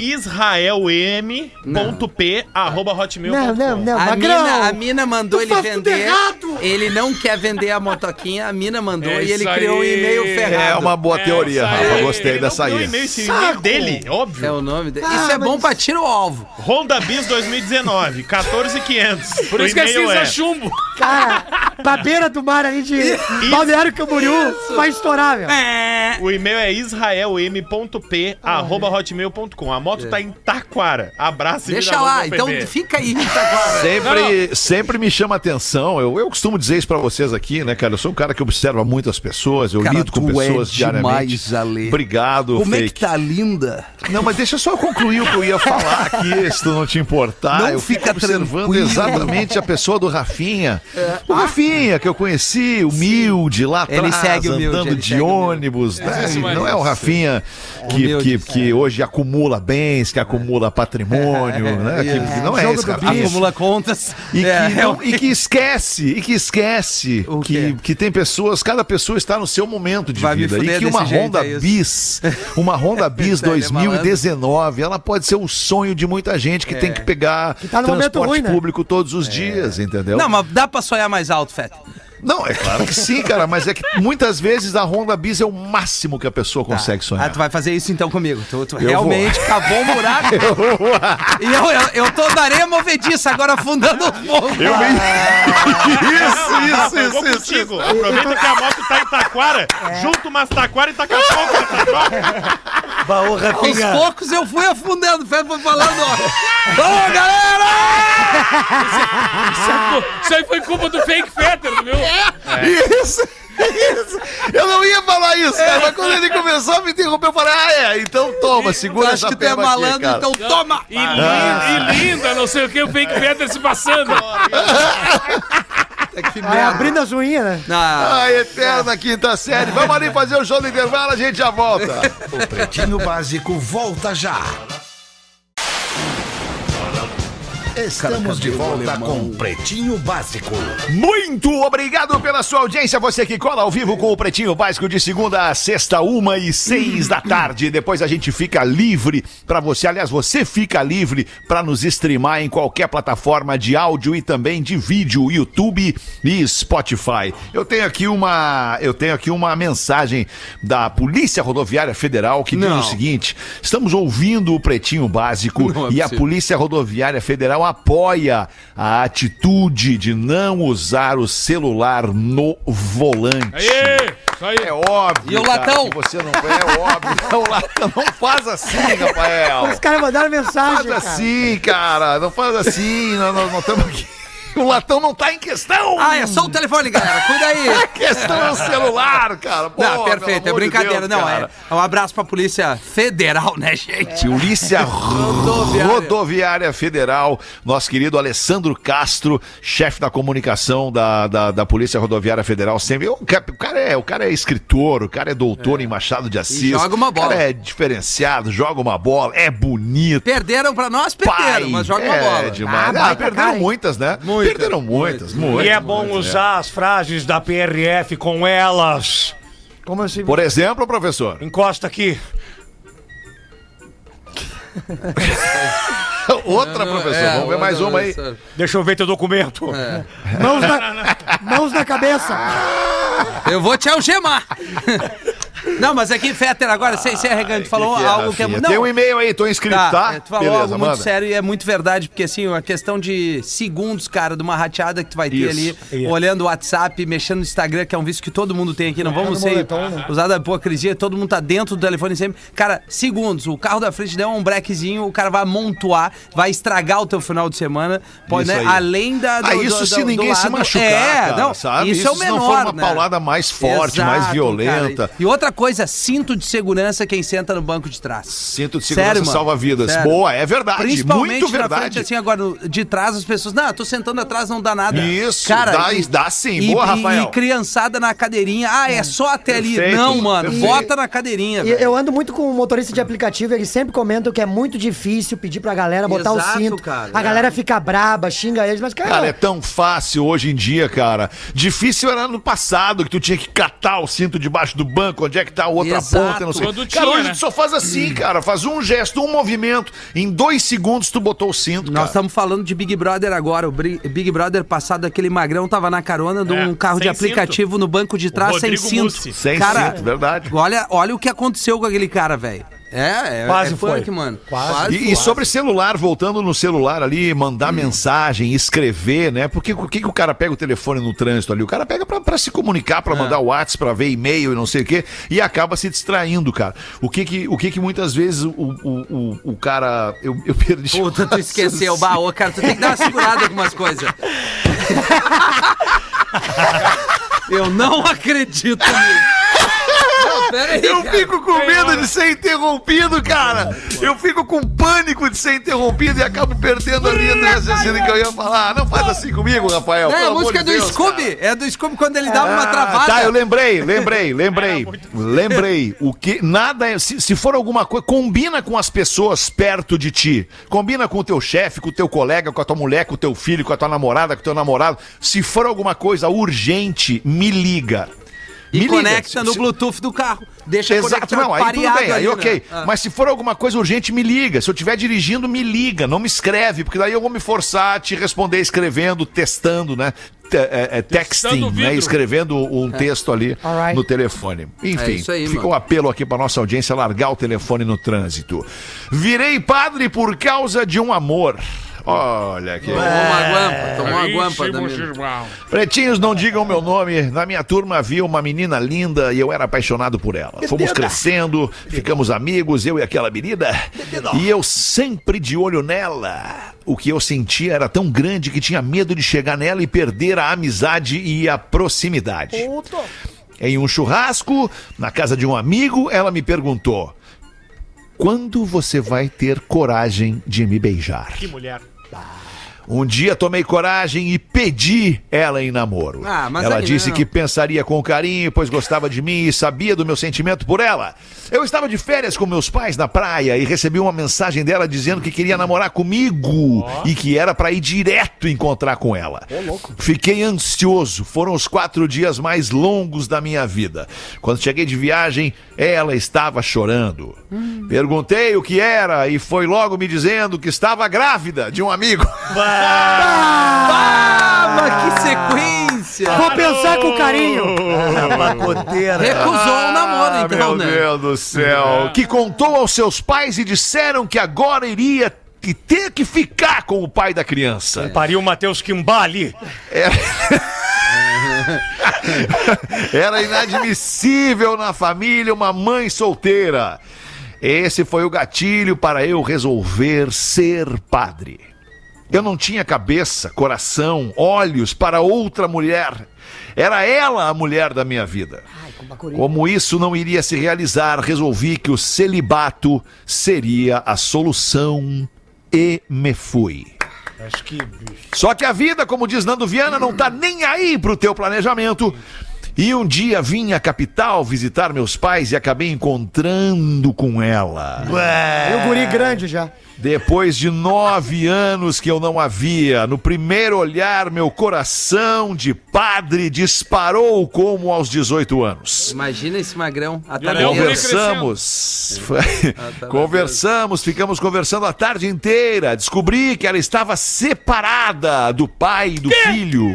israelm.p arroba. Não, não, não. A Magrão. mina, a mina mandou ele vender. errado. Ele não quer vender a motoquinha, a mina mandou É e ele isso criou um aí. e-mail ferrado. é uma boa teoria, Essa Rafa. aí. Gostei Ele dessa não deu aí. e-mail, esse e-mail dele, óbvio. É o nome dele. Ah, Isso é bom pra tiro alvo. Honda Bis 2019, 14,500. Por O isso que é cinza chumbo. Cara, pra beira do mar ali de [laughs] Balneário Camboriú, vai estourar, velho. O e-mail é israelm.p arroba hotmail.com. A moto tá em Taquara. Abraço e Deixa lá, então PB. fica aí. Tá Sempre, sempre me chama atenção. Eu, eu costumo dizer isso pra vocês aqui, né, cara? Eu sou um cara que observa muitas pessoas, eu Cara, lido com é pessoas diariamente. demais, Ale. Obrigado, Como é fake. que tá linda? Não, mas deixa eu só concluir o que eu ia falar aqui, [laughs] se tu não te importar. Não eu fico fica observando exatamente a pessoa do Rafinha. O Rafinha, que eu conheci, humilde, lá Ele atrás, segue humilde, andando ele de segue ônibus. Né? isso, Não é o isso. Rafinha que, Humilde, que, que hoje acumula bens, que acumula patrimônio, né? Que, que não é esse Rafinha. Acumula contas. E, É, que não- e que esquece, e que esquece O que, que tem pessoas, cada pessoa está no seu momento de Vai vida. E que uma jeito, Honda é isso. Bis, uma Honda [laughs] Bis Tá, ele é 2019, ela pode ser o sonho de muita gente que tem que pegar tá no momento transporte ruim, né? público todos os dias, entendeu? Não, mas dá pra sonhar mais alto, Feta. Não, é claro que sim, cara, mas é que muitas vezes a Honda Bis é o máximo que a pessoa consegue sonhar. Ah, tu vai fazer isso então comigo. Tu, tu Eu realmente cavou um buraco. [laughs] e eu, eu, eu tô na areia movediça, agora afundando os fogos. Eu me... isso, Rafa, isso, eu vou isso, isso, contigo. Aproveita que a moto tá em Taquara, junta umas Taquara e taca fogo nessa troca. Baú, Aos poucos eu fui afundando. O Feta foi falando, ó. Ô, galera! Isso aí foi culpa do fake Fetter, viu? Isso! Isso! Eu não ia falar isso, cara, mas quando ele começou a me interromper, eu falei, ah, é, então toma, segura acha essa que tu é malandro, aqui, então toma! E, linda, e linda, não sei o que, o fake Fetter se passando. É que merda. abrindo as unhas, né? Ah, A eterna quinta série. Vamos ali fazer o show do intervalo, a gente já volta. O Pretinho Básico volta já. Estamos de volta com Pretinho Básico. Muito obrigado pela sua audiência. Você que cola ao vivo com o Pretinho Básico de segunda a sexta, uma e seis da tarde. Depois a gente fica livre para você. Aliás, você fica livre para nos streamar em qualquer plataforma de áudio e também de vídeo, YouTube e Spotify. Eu tenho aqui uma, eu tenho aqui uma mensagem da Polícia Rodoviária Federal que diz Não. o seguinte: estamos ouvindo o Pretinho Básico é e a. Polícia Rodoviária Federal apoia a atitude de não usar o celular no volante. Aê, isso aí. É óbvio. E o cara, latão? você não é óbvio. [laughs] o latão não faz assim, Rafael. Os caras mandaram Não mensagem, faz cara. assim, cara. Não faz assim. Nós estamos aqui. O latão não tá em questão. ah, é só o telefone, galera. Cuida aí. [laughs] A questão é o celular, cara. Pô, Não, perfeito, é amor de brincadeira. Deus, não, cara. é, é um abraço pra Polícia Federal, né, gente? Polícia [laughs] Rodoviária. Rodoviária Federal, nosso querido Alessandro Castro, chefe da comunicação da, da, da Polícia Rodoviária Federal, sempre. O ca- o cara, é, o cara é escritor, o cara é doutor em Machado de Assis. joga uma bola. O cara é diferenciado, joga uma bola, é bonito. Perderam pra nós, perderam, Pai, mas joga é uma bola. demais. Ah, Ah, perderam cara, muitas, né? Muitas. Muitas, Perderam muitas, muitas. E é bom usar as frases da PRF com elas. Como assim? Por exemplo, professor. Encosta aqui. [laughs] Outra, professor. É, Vamos ver mais uma aí. Deixa eu ver teu documento. Mãos na, mãos na cabeça. Eu vou te algemar. [laughs] Não, mas aqui, Fetter, agora, sem ser arregante, falou Que que é, algo que é muito. Tem Não, um e-mail aí, tô inscrito, tá? é, tu falou algo muito sério e é muito verdade, porque assim, a questão de segundos, cara, de uma rateada que tu vai ter Isso. ali, Isso. olhando o WhatsApp, mexendo no Instagram, que é um vício que todo mundo tem aqui, não vamos no ser moletom, né? usar da hipocrisia, todo mundo tá dentro do telefone sempre. Cara, segundos, o carro da frente deu um brequezinho, o cara vai amontoar, vai estragar o teu final de semana, pode, Isso né? aí. Além da. Ah, isso se ninguém se machucar, é, cara, não, sabe? Isso, é o Isso se menor, não for uma né? paulada mais forte, mais violenta. cara. E outra coisa, cinto de segurança quem senta no banco de trás. Cinto de segurança Sério, salva vidas. Sério. Boa, é verdade. Principalmente muito na verdade. frente, assim, agora de trás as pessoas, não, eu tô sentando atrás, não dá nada. Isso, Cara, dá- e- dá sim. E, Boa, e- Rafael. E criançada na cadeirinha, ah, é só até ali. Perfeito, não, mano, perfeito. bota na cadeirinha, E velho. eu ando muito com o motorista de aplicativo, eles sempre comentam que é muito difícil pedir pra galera botar Exato, o cinto. cara, a é. galera fica braba, xinga eles, mas, cara, Cara, é tão fácil hoje em dia, cara. Difícil era no passado, que tu tinha que catar o cinto debaixo do banco, onde é que tá a outra Exato. ponta, não sei. Quando cara, tinha, hoje né? tu só faz assim, cara. Faz um gesto, um movimento. Em dois segundos tu botou o cinto, Nós estamos falando de Big Brother agora. O Big Brother passado, aquele magrão tava na carona de um É, carro de aplicativo no banco de trás sem cinto. Mussi. Sem cara, cinto, verdade. Olha, olha o que aconteceu com aquele cara, velho. É, é, Quase é foi. punk, mano. Quase. E, e sobre celular, voltando no celular ali, mandar mensagem, escrever, né? Porque o que, que o cara pega o telefone no trânsito ali? O cara pega pra, pra se comunicar, pra mandar WhatsApp, pra ver e-mail e não sei o quê, e acaba se distraindo, cara. O que que, o que, que muitas vezes o, o, o, o cara. Eu, eu perdi. Puta, tu esqueceu. Bah, ô, cara, tu tem que dar uma segurada com umas coisas. [laughs] Eu não acredito nisso. Aí, Eu cara. fico com medo de ser interrompido, cara. Eu fico com pânico de ser interrompido e acabo perdendo a linha do raciocínio que eu ia falar. Não faz assim comigo, Rafael. Não, é a música de do Deus, Scooby. cara. É do Scooby quando ele dava uma Ah, travada. Tá, eu lembrei, lembrei, [laughs] lembrei. Lembrei. O que nada é, se, se for alguma coisa, combina com as pessoas perto de ti. Combina com o teu chefe, com o teu colega, com a tua mulher, com o teu filho, com a tua namorada, com o teu namorado. Se for alguma coisa urgente, me liga. E Me liga. conecta no Se- Bluetooth do carro. Deixa Exato, não, aí tudo bem, aí ali, ok. né? Ah. Mas se for alguma coisa urgente, me liga. Se eu estiver dirigindo, me liga, não me escreve, porque daí eu vou me forçar a te responder escrevendo, testando, né? É, é, texting, né? Escrevendo um texto ali Alright. no telefone. Enfim, É aí, fica o apelo aqui para nossa audiência largar o telefone no trânsito. Virei padre por causa de um amor. Olha que. Tomou uma guampa, tomou uma guampa. Pretinhos, não digam meu nome. Na minha turma havia uma menina linda e eu era apaixonado por ela. Fomos crescendo, ficamos amigos, eu e aquela menina. E eu sempre de olho nela. O que eu sentia era tão grande que tinha medo de chegar nela e perder a amizade e a proximidade. Em um churrasco, na casa de um amigo, ela me perguntou: Quando você vai ter coragem de me beijar? Que mulher. Um dia tomei coragem e pedi ela em namoro. Ah, ela disse não. que pensaria com carinho, pois gostava de mim e sabia do meu sentimento por ela. Eu estava de férias com meus pais na praia e recebi uma mensagem dela dizendo que queria namorar comigo e que era para ir direto encontrar com ela. Fiquei ansioso. Foram os quatro dias mais longos da minha vida. Quando cheguei de viagem, ela estava chorando. Perguntei o que era e foi logo me dizendo que estava grávida de um amigo. Ah, mas que sequência! Vou pensar com carinho. Ah, pacoteira. Recusou o namoro, Ah, então, meu né? Deus do céu. Que contou aos seus pais e disseram que agora iria ter que ficar com o pai da criança. Pariu o Matheus Kimbali. [laughs] Era inadmissível na família uma mãe solteira. Esse foi o gatilho para eu resolver ser padre. Eu não tinha cabeça, coração, olhos para outra mulher. Era ela a mulher da minha vida. Como isso não iria se realizar, resolvi que o celibato seria a solução e me fui. Acho que, bicho. Só que a vida, como diz Nando Viana, não tá nem aí pro teu planejamento. E um dia vim à capital visitar meus pais e acabei encontrando com ela. E o guri grande já. Depois de nove anos que eu não a via, no primeiro olhar, meu coração de padre disparou como aos 18 anos. Imagina esse magrão. Conversamos. tá Conversamos, ficamos conversando a tarde inteira. Descobri que ela estava separada do pai e do filho.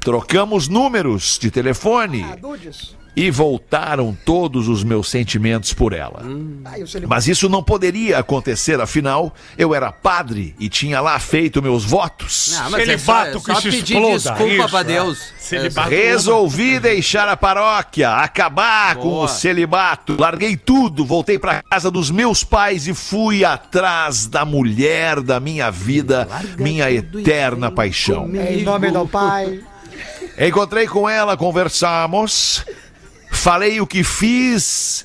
Trocamos números de telefone Dudes. E voltaram todos os meus sentimentos por ela. Celibato. Mas isso não poderia acontecer, afinal, eu era padre e tinha lá feito meus votos. Ah, mas é só, Celibato é que só se pedir exploda, desculpa isso, pra é. Deus. Celibato. Resolvi deixar a paróquia, acabar com Boa. o celibato. Larguei tudo, voltei pra casa dos meus pais e fui atrás da mulher da minha vida, minha tudo e eterna paixão. comigo. Em nome do pai. Encontrei com ela, conversamos, falei o que fiz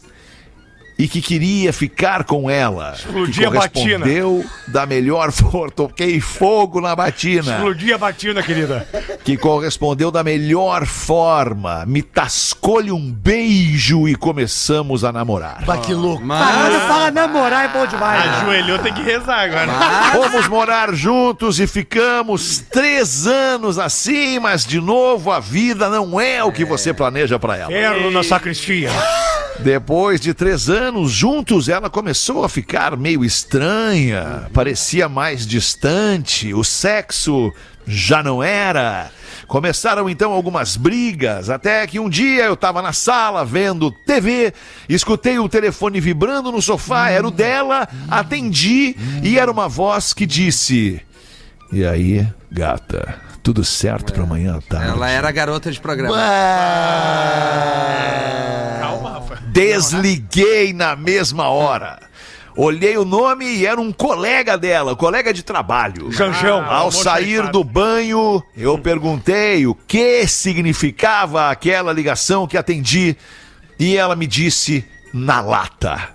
e que queria ficar com ela. Explodir que a batina. correspondeu da melhor [laughs] forma. Toquei fogo na batina. Explodir a batina, querida. Que correspondeu da melhor forma. Me tascou-lhe um beijo e começamos a namorar. Bah, que louco. Mas, fala namorar é bom demais. né? Ajoelhou, tem que rezar agora. Fomos morar juntos e ficamos três anos assim, mas de novo a vida não é o que você planeja pra ela. Ferro na sacristia. Depois de três anos juntos, ela começou a ficar meio estranha, parecia mais distante, o sexo já não era. Começaram então algumas brigas, até que um dia eu tava na sala vendo TV, escutei o telefone vibrando no sofá, era o dela, atendi e era uma voz que disse: E aí, gata, tudo certo pra amanhã à tarde? ela era garota de programa. Calma, Rafa. Desliguei na mesma hora. Olhei o nome e era um colega dela, colega de trabalho. Janjão. Ao amor sair do banho, eu perguntei o que significava aquela ligação que atendi e ela me disse na lata.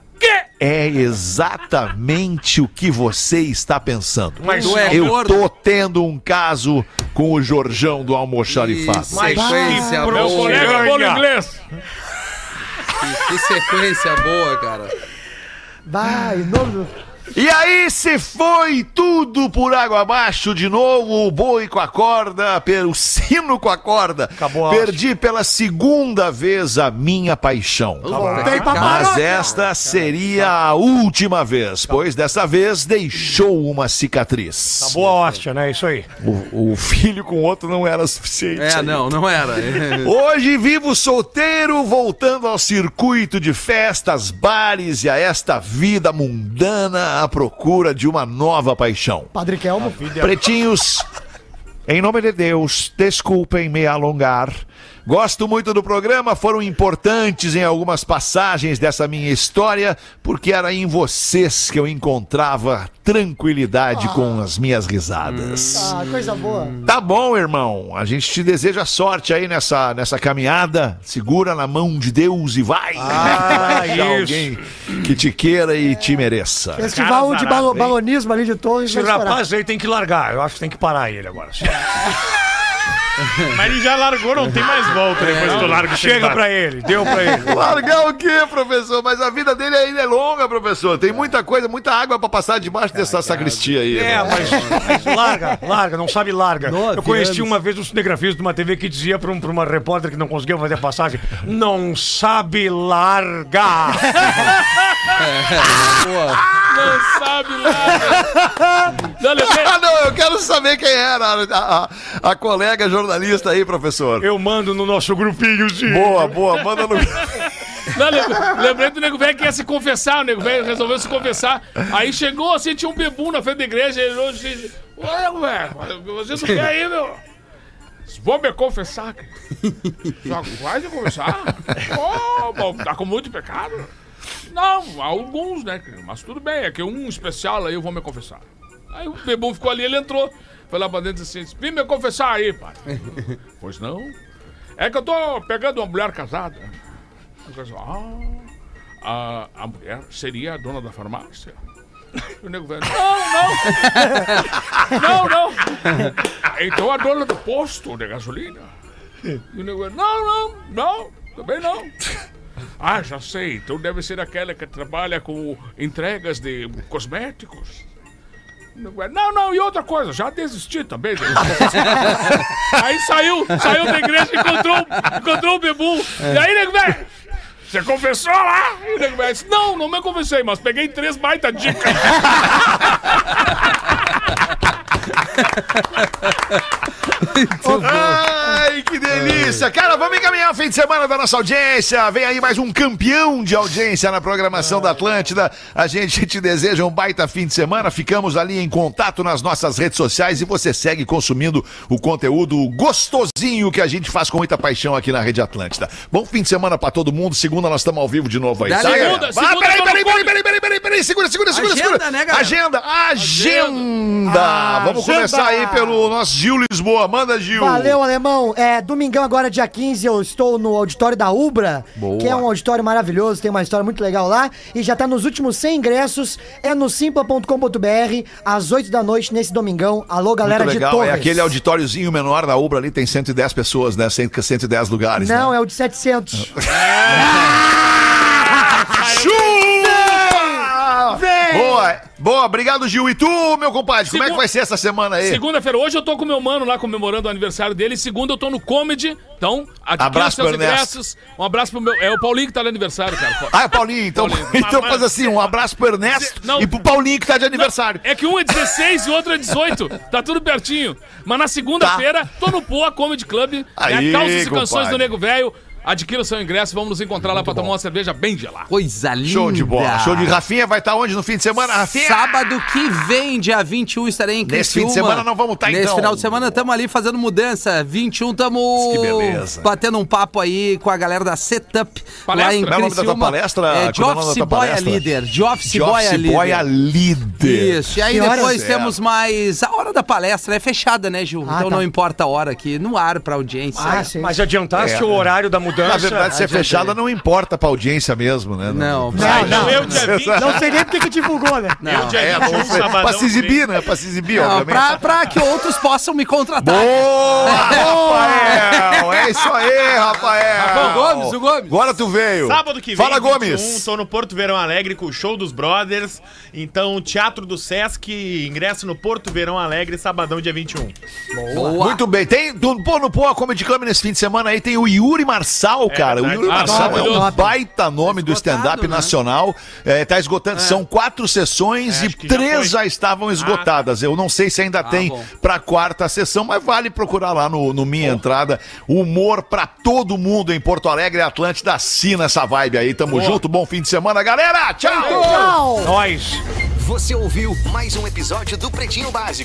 É exatamente o que você está pensando. Mas Tu é Eu tô tendo um caso com o Jorjão do almoxarifado. Que Mas- boa. Colega bolo Piranha. inglês. Que, sequência boa, cara. Vai, nome do... E aí se foi tudo por água abaixo de novo, o boi com a corda, o sino com a corda. Acabou a Perdi pela segunda vez a minha paixão. Voltei pra Mas esta seria a última vez, pois dessa vez deixou uma cicatriz. Boa hóstia, né? Isso aí. O, o filho com o outro não era suficiente. É, não, não era. [laughs] [laughs] Hoje vivo solteiro, voltando ao circuito de festas, bares e a esta vida mundana à procura de uma nova paixão. Padre Kelmo. Pretinhos, em nome de Deus, desculpem me alongar. Gosto muito do programa, foram importantes em algumas passagens dessa minha história, porque era em vocês que eu encontrava tranquilidade com as minhas risadas. Ah, coisa boa. Tá bom, irmão. A gente te deseja sorte aí nessa, nessa caminhada. Segura na mão de Deus e vai. Ah, [laughs] isso. alguém que te queira e te mereça. Festival Cara de balo- balonismo ali de Torres. Esse vai rapaz aí tem que largar. Eu acho que tem que parar ele agora. [laughs] [laughs] Mas ele já largou, não tem mais volta depois que tu larga o Chega pra ele. Deu pra ele. [laughs] Largar o quê, professor? Mas a vida dele ainda é longa, professor. Tem muita coisa, muita água pra passar debaixo dessa sacristia aí. É, mas, mas larga, larga, não sabe larga. Nove Eu conheci anos. uma vez um cinegrafista de uma TV que dizia pra, um, pra uma repórter que não conseguia fazer a passagem: não sabe largar. [laughs] Não sabe nada. Não, Ah, não, eu quero saber quem era a, a- a colega jornalista aí, professor. Eu mando no nosso grupinhozinho. Boa, boa, manda no. [laughs] não, lem- lembrei do nego velho que ia se confessar. O nego velho resolveu se confessar. Aí chegou assim, tinha um bebum na frente da igreja. Ele olhou e disse: Ô, nego velho, você não quer aí, meu? Vou me confessar. cara." [laughs] Já vai se confessar? Bom, tá com muito pecado? Não, alguns, né? Mas tudo bem, é que um especial aí eu vou me confessar. Aí o bebum ficou ali, ele entrou. Foi lá pra dentro e disse assim: Vim me confessar aí, pai. [laughs] pois não. É que eu tô pegando uma mulher casada. Disse, ah, a, a mulher seria a dona da farmácia? O nego velho, não, não. [laughs] Não, não. Então a dona do posto de gasolina. E o nego velho, não, não, não, também não. Ah, já sei, então deve ser aquela que trabalha com entregas de cosméticos. Não, não, e outra coisa, já desisti também. [laughs] aí saiu, saiu da igreja e encontrou, encontrou o Bebum. E aí, nego velho, você confessou lá? E o nego velho disse, não, não me confessei, mas peguei três baita dicas. [laughs] Ai, que delícia! Cara, vamos encaminhar o fim de semana da nossa audiência. Vem aí mais um campeão de audiência na programação da Atlântida. A gente te deseja um baita fim de semana. Ficamos ali em contato nas nossas redes sociais e você segue consumindo o conteúdo gostosinho que a gente faz com muita paixão aqui na Rede Atlântida. Bom fim de semana pra todo mundo. Segunda nós estamos ao vivo de novo aí. Tá? Segunda, Ah, peraí, peraí, peraí, peraí, peraí, peraí, peraí. Segura, segura, segura, Agenda, segura. né, galera? Agenda, agenda. Ah, Vamos agenda. começar aí pelo nosso Gil Lisboa. Manda, Gil. Valeu, alemão. É, domingão agora, dia 15, eu estou no auditório da Ubra, Boa. que é um auditório maravilhoso, tem uma história muito legal lá. E já tá nos últimos 100 ingressos. É no simpla.com.br, às 8 da noite, nesse domingão. Alô, galera de legal, Torres. é aquele auditóriozinho menor da Ubra ali, tem 110 pessoas, né? 100, 110 lugares. Não, né? é o de 700. Chupa! [laughs] Boa, boa, obrigado, Gil. E tu, meu compadre, como é que Segu- vai ser essa semana aí? Segunda-feira, hoje eu tô com meu mano lá comemorando o aniversário dele. Segunda eu tô no Comedy. Então, Abraço seus ingressos. Um abraço pro meu. É o Paulinho que tá no aniversário, cara. Ah, é Paulinho, então, Paulinho. [laughs] então Mas- faz assim, um abraço pro Ernesto Não. e pro Paulinho que tá de aniversário. É que um é 16 e o outro é 18. Tá tudo pertinho. Mas na segunda-feira, tô no Poa Comedy Club. Aí, é Calças e Canções do Nego Velho. Adquira o seu ingresso, vamos nos encontrar lá pra tomar uma cerveja bem gelada. Coisa linda. Show de bola. Show de Rafinha vai estar onde no fim de semana, Rafinha? Sábado que vem, dia 21, estarei em Nesse fim de Criciúma. semana não vamos tá, Nesse então. final de semana estamos ali fazendo mudança. 21 estamos Que beleza. batendo um papo aí com a galera da Setup. Palestra. Lá em Qual é o nome da tua Criciúma. palestra? É, de é Office tua Boy a? Líder. De Office Boy a Líder. Boy a líder. Isso, e aí depois É. temos mais. A hora da palestra é fechada, né, Gil? Ah, então tá. não importa a hora aqui, no ar pra audiência. Ah, sim. Mas adiantaste É. o horário da mudança? Na verdade, se é adiantei. fechada, não importa pra audiência mesmo, né? Não, Não, vai, não. Eu, dia 20, Não sei nem porque que divulgou, né? não. eu, dia É, 21, não sei. sabadão, pra se exibir, né? Pra se exibir, Não, obviamente. pra, pra que outros possam me contratar. Boa, [laughs] Rafael! É isso aí, Rafael! Rafael Gomes, o Gomes. Agora tu veio. Sábado que vem, Fala, 21, Gomes. tô no Porto Verão Alegre com o show dos Brothers. Então, Teatro do Sesc, ingresso no Porto Verão Alegre, sabadão, dia 21. Boa. Muito bem. Tem, do, pô, no Poa Comedy Club nesse fim de semana aí tem o Yuri Marçal, cara. O. Yuri Ah, Marçal é um baita nome do Esgotado, stand-up né? nacional. É, tá esgotando. São quatro sessões É, e três já, estavam esgotadas. Eu não sei se ainda tem bom. pra quarta sessão, mas vale procurar lá no, no Minha Entrada. Humor pra todo mundo em Porto Alegre, Atlântida. Assina essa vibe aí. Tamo junto. Bom fim de semana, galera. Tchau. Tchau! Nós. Você ouviu mais um episódio do Pretinho Básico.